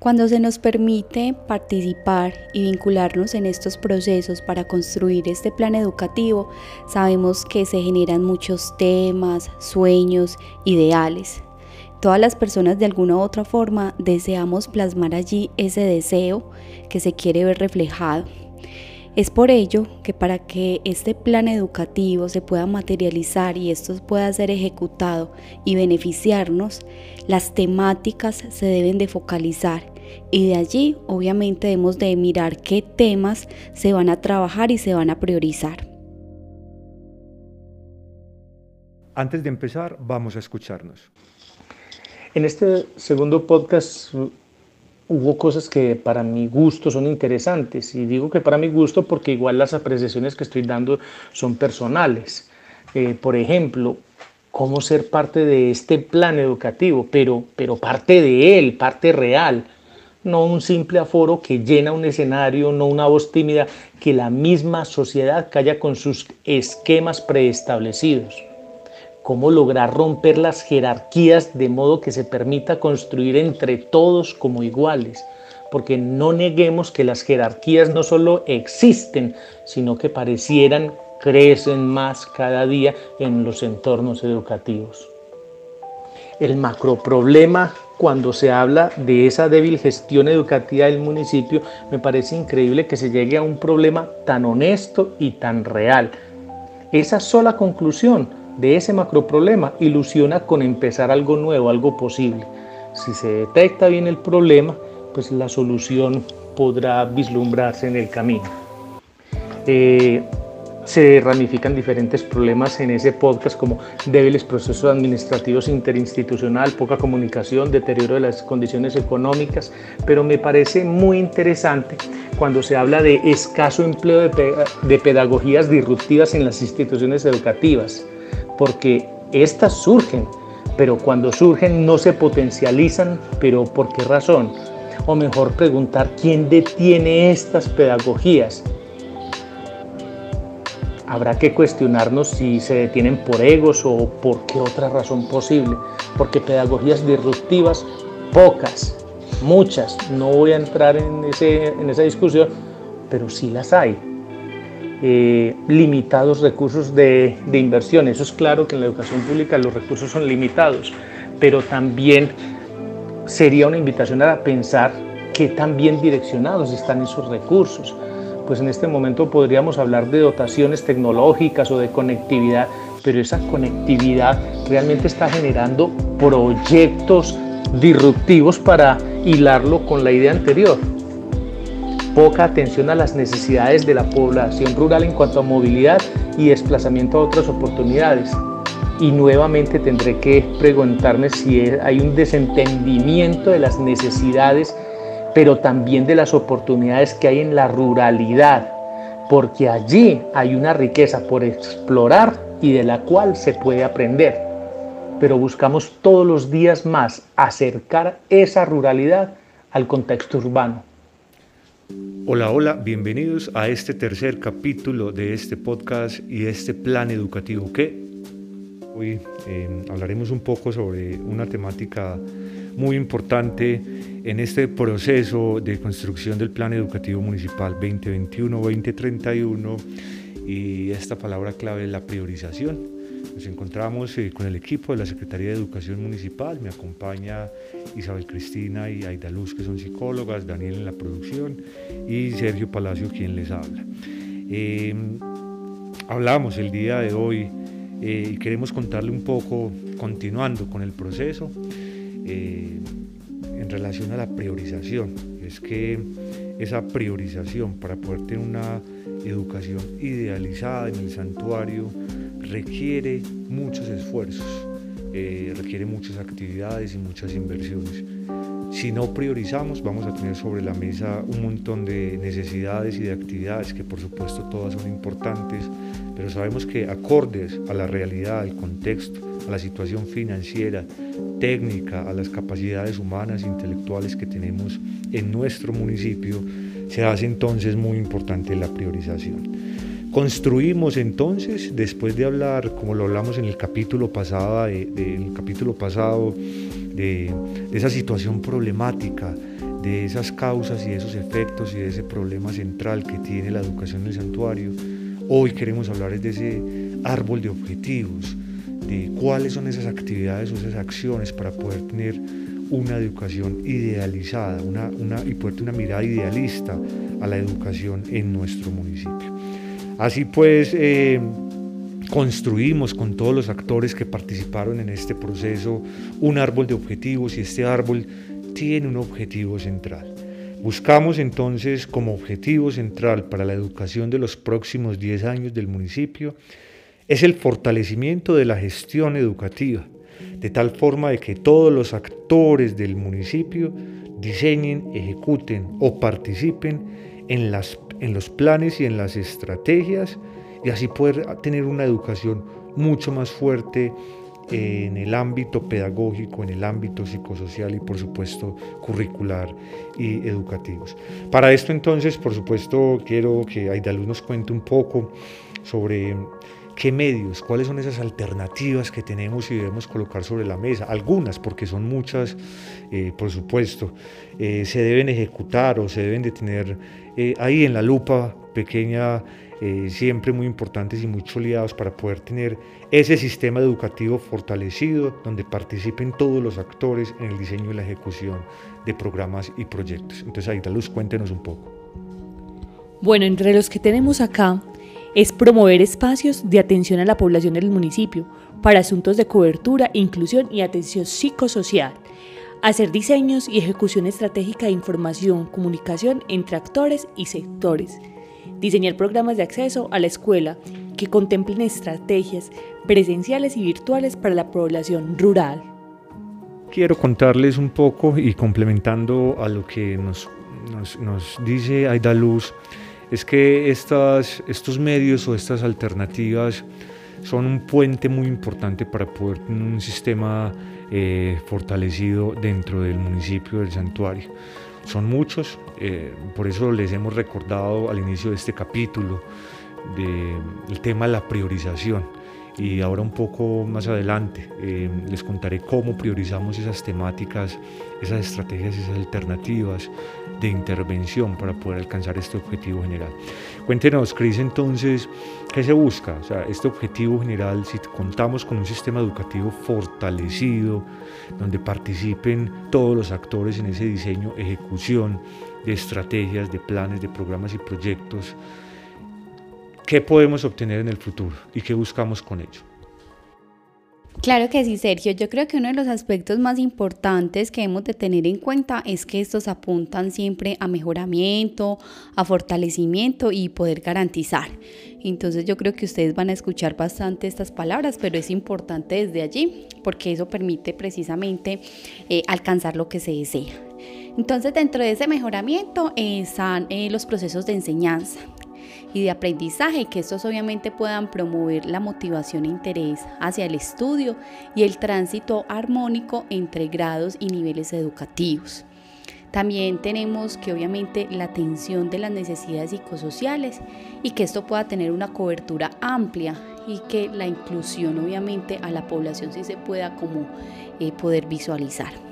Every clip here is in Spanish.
Cuando se nos permite participar y vincularnos en estos procesos para construir este plan educativo, sabemos que se generan muchos temas, sueños, ideales. Todas las personas de alguna u otra forma deseamos plasmar allí ese deseo que se quiere ver reflejado. Es por ello que para que este plan educativo se pueda materializar y esto pueda ser ejecutado y beneficiarnos, las temáticas se deben de focalizar y de allí obviamente debemos de mirar qué temas se van a trabajar y se van a priorizar. Antes de empezar, vamos a escucharnos. En este segundo podcast hubo cosas que para mi gusto son interesantes. Y digo que para mi gusto porque igual las apreciaciones que estoy dando son personales. Eh, por ejemplo, cómo ser parte de este plan educativo, pero, pero parte de él, parte real. No un simple aforo que llena un escenario, no una voz tímida, que la misma sociedad calla con sus esquemas preestablecidos cómo lograr romper las jerarquías de modo que se permita construir entre todos como iguales, porque no neguemos que las jerarquías no solo existen, sino que parecieran crecen más cada día en los entornos educativos. El macroproblema cuando se habla de esa débil gestión educativa del municipio, me parece increíble que se llegue a un problema tan honesto y tan real. Esa sola conclusión de ese macroproblema ilusiona con empezar algo nuevo, algo posible. Si se detecta bien el problema, pues la solución podrá vislumbrarse en el camino. Eh, se ramifican diferentes problemas en ese podcast como débiles procesos administrativos interinstitucional, poca comunicación, deterioro de las condiciones económicas, pero me parece muy interesante cuando se habla de escaso empleo de, de pedagogías disruptivas en las instituciones educativas porque éstas surgen, pero cuando surgen no se potencializan, pero ¿por qué razón? O mejor preguntar quién detiene estas pedagogías. Habrá que cuestionarnos si se detienen por egos o por qué otra razón posible, porque pedagogías disruptivas, pocas, muchas, no voy a entrar en, en esa discusión, pero sí las hay. Eh, limitados recursos de, de, inversión. Eso es claro que en la educación pública los recursos son limitados, pero también sería una invitación a pensar qué tan bien direccionados están esos recursos. Pues en este momento podríamos hablar de dotaciones tecnológicas o de conectividad, pero esa conectividad realmente está generando proyectos disruptivos para hilarlo con la idea anterior poca atención a las necesidades de la población rural en cuanto a movilidad y desplazamiento a otras oportunidades. Y nuevamente tendré que preguntarme si hay un desentendimiento de las necesidades, pero también de las oportunidades que hay en la ruralidad, porque allí hay una riqueza por explorar y de la cual se puede aprender. Pero buscamos todos los días más acercar esa ruralidad al contexto urbano. Hola, hola, bienvenidos a este tercer capítulo de este podcast y este plan educativo que hoy em, hablaremos un poco sobre una temática muy importante en este proceso de construcción del plan educativo municipal 2021-2031 y esta palabra clave es la priorización. Nos encontramos eh, con el equipo de la Secretaría de Educación Municipal, me acompaña Isabel Cristina y Aida Luz, que son psicólogas, Daniel en la producción y Sergio Palacio, quien les habla. Eh, hablamos el día de hoy eh, y queremos contarle un poco, continuando con el proceso, en relación a la priorización. Es que esa priorización para poder tener una educación idealizada en el santuario, requiere muchos esfuerzos, eh, requiere muchas actividades y muchas inversiones. Si no priorizamos, vamos a tener sobre la mesa un montón de necesidades y de actividades que por supuesto todas son importantes, pero sabemos que acordes a la realidad, al contexto, a la situación financiera, técnica, a las capacidades humanas, intelectuales que tenemos en nuestro municipio, se hace entonces muy importante la priorización. Construimos entonces, después de hablar, como lo hablamos en el capítulo pasado, de, capítulo pasado, de, esa situación problemática de esas causas y de esos efectos y de ese problema central que tiene la educación en el santuario, hoy queremos hablar de ese árbol de objetivos, de cuáles son esas actividades o esas acciones para poder tener una educación idealizada una, y poder tener una mirada idealista a la educación en nuestro municipio. Así pues, eh, construimos con todos los actores que participaron en este proceso un árbol de objetivos y este árbol tiene un objetivo central. Buscamos entonces como objetivo central para la educación de los próximos 10 años del municipio es el fortalecimiento de la gestión educativa, de tal forma de que todos los actores del municipio diseñen, ejecuten o participen en, las, en los planes y en las estrategias y así poder tener una educación mucho más fuerte en el ámbito pedagógico, en el ámbito psicosocial y por supuesto curricular y educativos. Para esto entonces, por supuesto, quiero que Aidaluz nos cuente un poco sobre qué medios, cuáles son esas alternativas que tenemos y debemos colocar sobre la mesa. Algunas, porque son muchas, eh, por supuesto, eh, se deben ejecutar o se deben de tener eh, ahí en la lupa pequeña siempre muy importantes y muy choleados para poder tener ese sistema educativo fortalecido donde participen todos los actores en el diseño y la ejecución de programas y proyectos. Entonces, Aida Luz, cuéntenos un poco. Bueno, entre los que tenemos acá es promover espacios de atención a la población del municipio para asuntos de cobertura, inclusión y atención psicosocial hacer diseños y ejecución estratégica de información, comunicación entre actores y sectores, diseñar programas de acceso a la escuela que contemplen estrategias presenciales y virtuales para la población rural. Quiero contarles un poco y complementando a lo que nos, nos, dice Aida Luz, es que estos medios o estas alternativas son un puente muy importante para poder tener un sistema eh, fortalecido dentro del municipio del santuario. Son muchos, eh, por eso les hemos recordado al inicio de este capítulo del tema de la priorización y ahora un poco más adelante eh, les contaré cómo priorizamos esas temáticas, esas estrategias, esas alternativas de intervención para poder alcanzar este objetivo general. Cuéntenos, Cris, entonces, ¿qué se busca? O sea, este objetivo general, si contamos con un sistema educativo fortalecido, donde participen todos los actores en ese diseño, ejecución de estrategias, de planes, de programas y proyectos, ¿qué podemos obtener en el futuro y qué buscamos con ello? Claro que sí, Sergio. Yo creo que uno de los aspectos más importantes que hemos de tener en cuenta es que estos apuntan siempre a mejoramiento, a fortalecimiento y poder garantizar. Entonces yo creo que ustedes van a escuchar bastante estas palabras, pero es importante desde allí porque eso permite precisamente eh, alcanzar lo que se desea. Entonces dentro de ese mejoramiento están eh, los procesos de enseñanza y de aprendizaje, que estos obviamente puedan promover la motivación e interés hacia el estudio y el tránsito armónico entre grados y niveles educativos. También tenemos que obviamente la atención de las necesidades psicosociales y que esto pueda tener una cobertura amplia y que la inclusión obviamente a la población sí se pueda como eh, poder visualizar.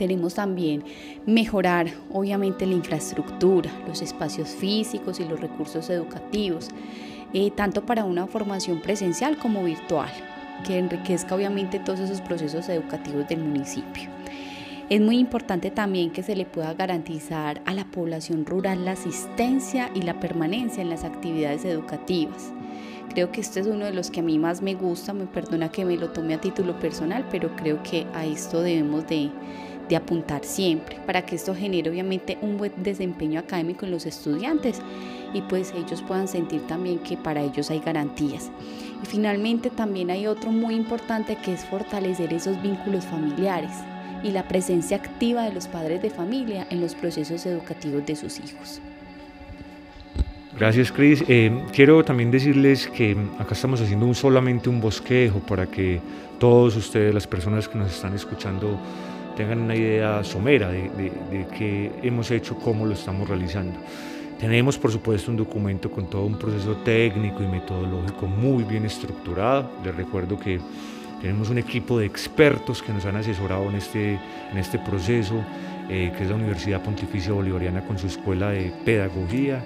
Tenemos también mejorar obviamente la infraestructura, los espacios físicos y los recursos educativos, eh, tanto para una formación presencial como virtual, que enriquezca obviamente todos esos procesos educativos del municipio. Es muy importante también que se le pueda garantizar a la población rural la asistencia y la permanencia en las actividades educativas. Creo que este es uno de los que a mí más me gusta, me perdona que me lo tome a título personal, pero creo que a esto debemos de, de apuntar siempre para que esto genere obviamente un buen desempeño académico en los estudiantes y pues ellos puedan sentir también que para ellos hay garantías. Y finalmente también hay otro muy importante que es fortalecer esos vínculos familiares y la presencia activa de los padres de familia en los procesos educativos de sus hijos. Gracias, Cris. Eh, quiero también decirles que acá estamos haciendo un, solamente un bosquejo para que todos ustedes, las personas que nos están escuchando, tengan una idea somera de, de, qué hemos hecho, cómo lo estamos realizando. Tenemos, por supuesto, un documento con todo un proceso técnico y metodológico muy bien estructurado. Les recuerdo que Tenemos un equipo de expertos que nos han asesorado en este, en este proceso, eh, que es la Universidad Pontificia Bolivariana con su escuela de pedagogía,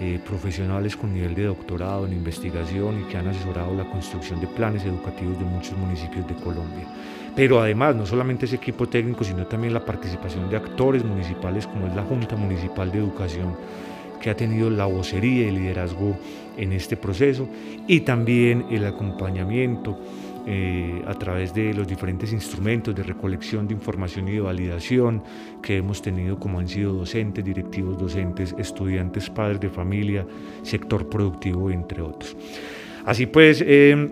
eh, profesionales con nivel de doctorado en investigación y que han asesorado la construcción de planes educativos de muchos municipios de Colombia. Pero además, no solamente ese equipo técnico, sino también la participación de actores municipales como es la Junta Municipal de Educación, que ha tenido la vocería y liderazgo en este proceso, y también el acompañamiento eh, a través de los diferentes instrumentos de recolección de información y de validación que hemos tenido como han sido docentes, directivos docentes, estudiantes, padres de familia, sector productivo, entre otros. Así pues, eh,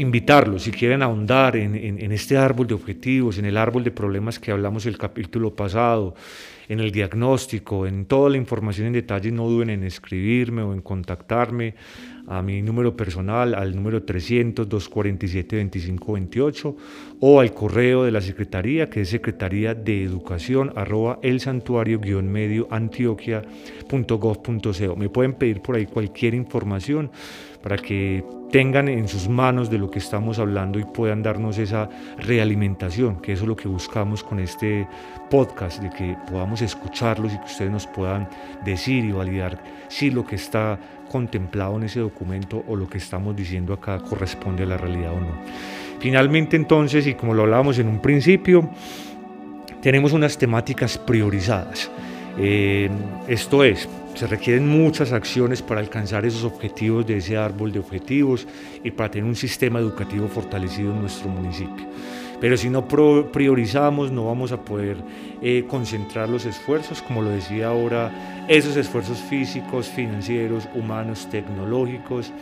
invitarlos, si quieren ahondar en, este árbol de objetivos, en el árbol de problemas que hablamos el capítulo pasado, en el diagnóstico, en toda la información en detalle, no duden en escribirme o en contactarme a mi número personal, al número 300-247-2528 o al correo de la Secretaría, que es Secretaría de Educación, arroba el santuario-medio antioquia.gov.co. Me pueden pedir por ahí cualquier información para que tengan en sus manos de lo que estamos hablando y puedan darnos esa realimentación, que eso es lo que buscamos con este podcast, de que podamos escucharlos y que ustedes nos puedan decir y validar si lo que está contemplado en ese documento o lo que estamos diciendo acá corresponde a la realidad o no. Finalmente entonces, y como lo hablábamos en un principio, tenemos unas temáticas priorizadas. Eh, esto es, se requieren muchas acciones para alcanzar esos objetivos de ese árbol de objetivos y para tener un sistema educativo fortalecido en nuestro municipio. Pero si no priorizamos, no vamos a poder eh, concentrar los esfuerzos, como lo decía ahora, esos esfuerzos físicos, financieros, humanos, tecnológicos.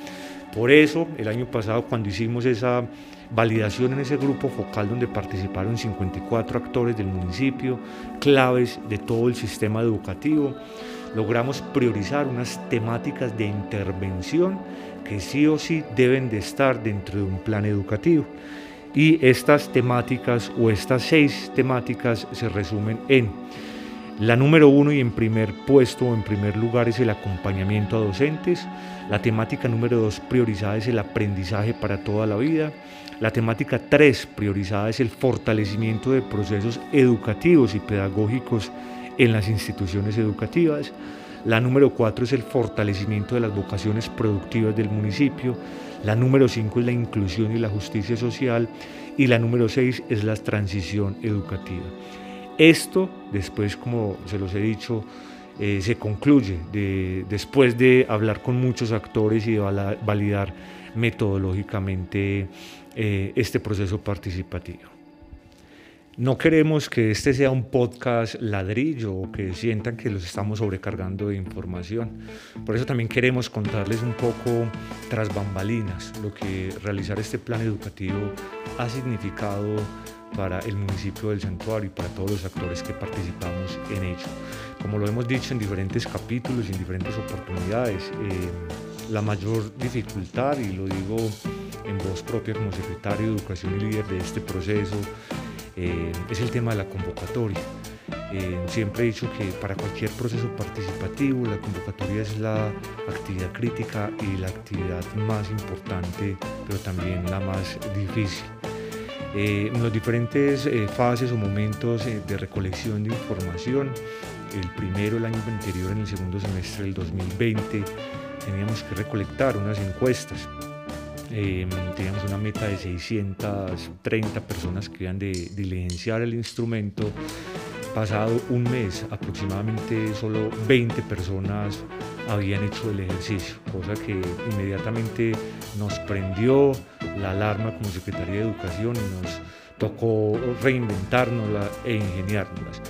Por eso, el año pasado, cuando hicimos esa validación en ese grupo focal donde participaron 54 actores del municipio, claves de todo el sistema educativo, logramos priorizar unas temáticas de intervención que sí o sí deben de estar dentro de un plan educativo. Y estas temáticas o estas seis temáticas se resumen en la número uno y en primer puesto o en primer lugar es el acompañamiento a docentes. La temática número dos priorizada es el aprendizaje para toda la vida. La temática tres priorizada es el fortalecimiento de procesos educativos y pedagógicos en las instituciones educativas. La número cuatro es el fortalecimiento de las vocaciones productivas del municipio. La número 5 es la inclusión y la justicia social y la número 6 es la transición educativa. Esto, después, como se los he dicho, eh, se concluye después de hablar con muchos actores y de validar metodológicamente eh, este proceso participativo. No queremos que este sea un podcast ladrillo o que sientan que los estamos sobrecargando de información. Por eso también queremos contarles un poco tras bambalinas lo que realizar este plan educativo ha significado para el municipio del santuario y para todos los actores que participamos en ello. Como lo hemos dicho en diferentes capítulos y en diferentes oportunidades, eh, la mayor dificultad, y lo digo en voz propia como secretario de Educación y líder de este proceso, eh, es el tema de la convocatoria. Eh, siempre he dicho que para cualquier proceso participativo la convocatoria es la actividad crítica y la actividad más importante, pero también la más difícil. Eh, en las diferentes fases o momentos de recolección de información, el primero el año anterior, en el segundo semestre del 2020, teníamos que recolectar unas encuestas Em, teníamos una meta de 630 personas que iban de diligenciar el instrumento. Pasado un mes, aproximadamente solo 20 personas habían hecho el ejercicio, cosa que inmediatamente nos prendió la alarma como Secretaría de Educación y nos tocó reinventárnosla e ingeniárnoslas.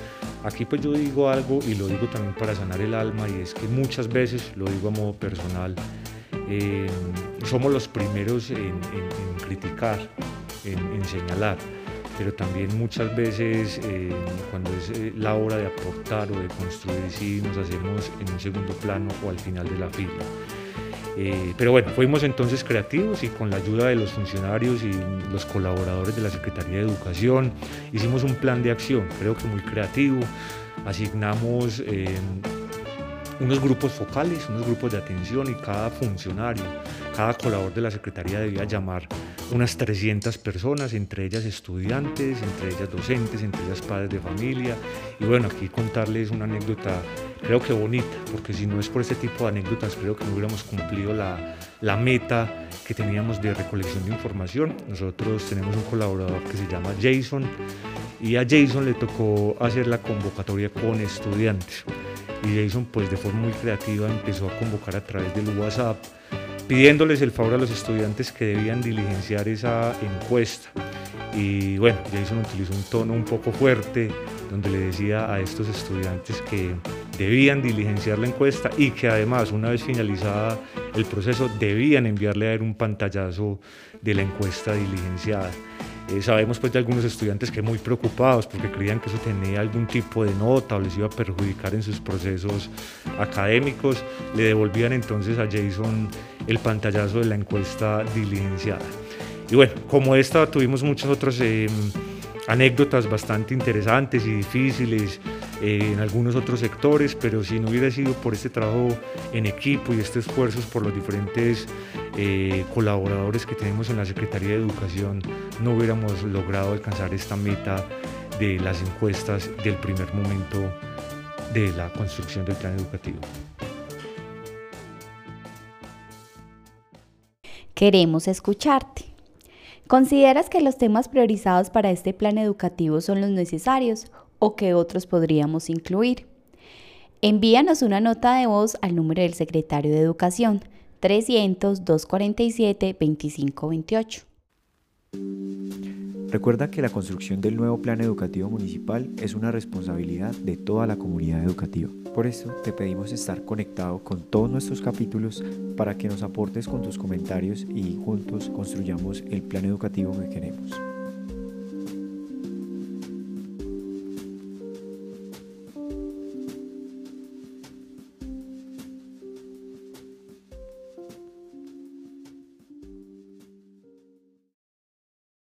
Aquí pues yo digo algo y lo digo también para sanar el alma y es que muchas veces, lo digo a modo personal, eh, somos los primeros en, criticar, en, señalar, pero también muchas veces eh, cuando es eh, la hora de aportar o de construir, sí nos hacemos en un segundo plano o al final de la fila. pero bueno, fuimos entonces creativos y con la ayuda de los funcionarios y los colaboradores de la Secretaría de Educación hicimos un plan de acción, creo que muy creativo. Asignamos unos grupos focales, unos grupos de atención y cada funcionario, cada colaborador de la Secretaría debía llamar unas 300 personas, entre ellas estudiantes, entre ellas docentes, entre ellas padres de familia. Y bueno, aquí contarles una anécdota, creo que bonita, porque si no es por este tipo de anécdotas, creo que no hubiéramos cumplido la, la meta que teníamos de recolección de información. Nosotros tenemos un colaborador que se llama Jason y a Jason le tocó hacer la convocatoria con estudiantes. Y Jason pues de forma muy creativa empezó a convocar a través del WhatsApp pidiéndoles el favor a los estudiantes que debían diligenciar esa encuesta. Y bueno, Jason utilizó un tono un poco fuerte donde le decía a estos estudiantes que debían diligenciar la encuesta y que además una vez finalizada el proceso debían enviarle a él un pantallazo de la encuesta diligenciada. Eh, sabemos pues de algunos estudiantes que muy preocupados porque creían que eso tenía algún tipo de nota o les iba a perjudicar en sus procesos académicos, le devolvían entonces a Jason el pantallazo de la encuesta diligenciada. Y bueno, como esta tuvimos muchas otras em, anécdotas bastante interesantes y difíciles eh, en algunos otros sectores, pero si no hubiera sido por este trabajo en equipo y estos esfuerzos por los diferentes eh, colaboradores que tenemos en la Secretaría de Educación, no hubiéramos logrado alcanzar esta meta de las encuestas del primer momento de la construcción del plan educativo. Queremos escucharte. ¿Consideras que los temas priorizados para este plan educativo son los necesarios o que otros podríamos incluir? Envíanos una nota de voz al número del secretario de Educación 300-247-2528. Recuerda que la construcción del nuevo plan educativo municipal es una responsabilidad de toda la comunidad educativa. Por eso te pedimos estar conectado con todos nuestros capítulos para que nos aportes con tus comentarios y juntos construyamos el plan educativo que queremos.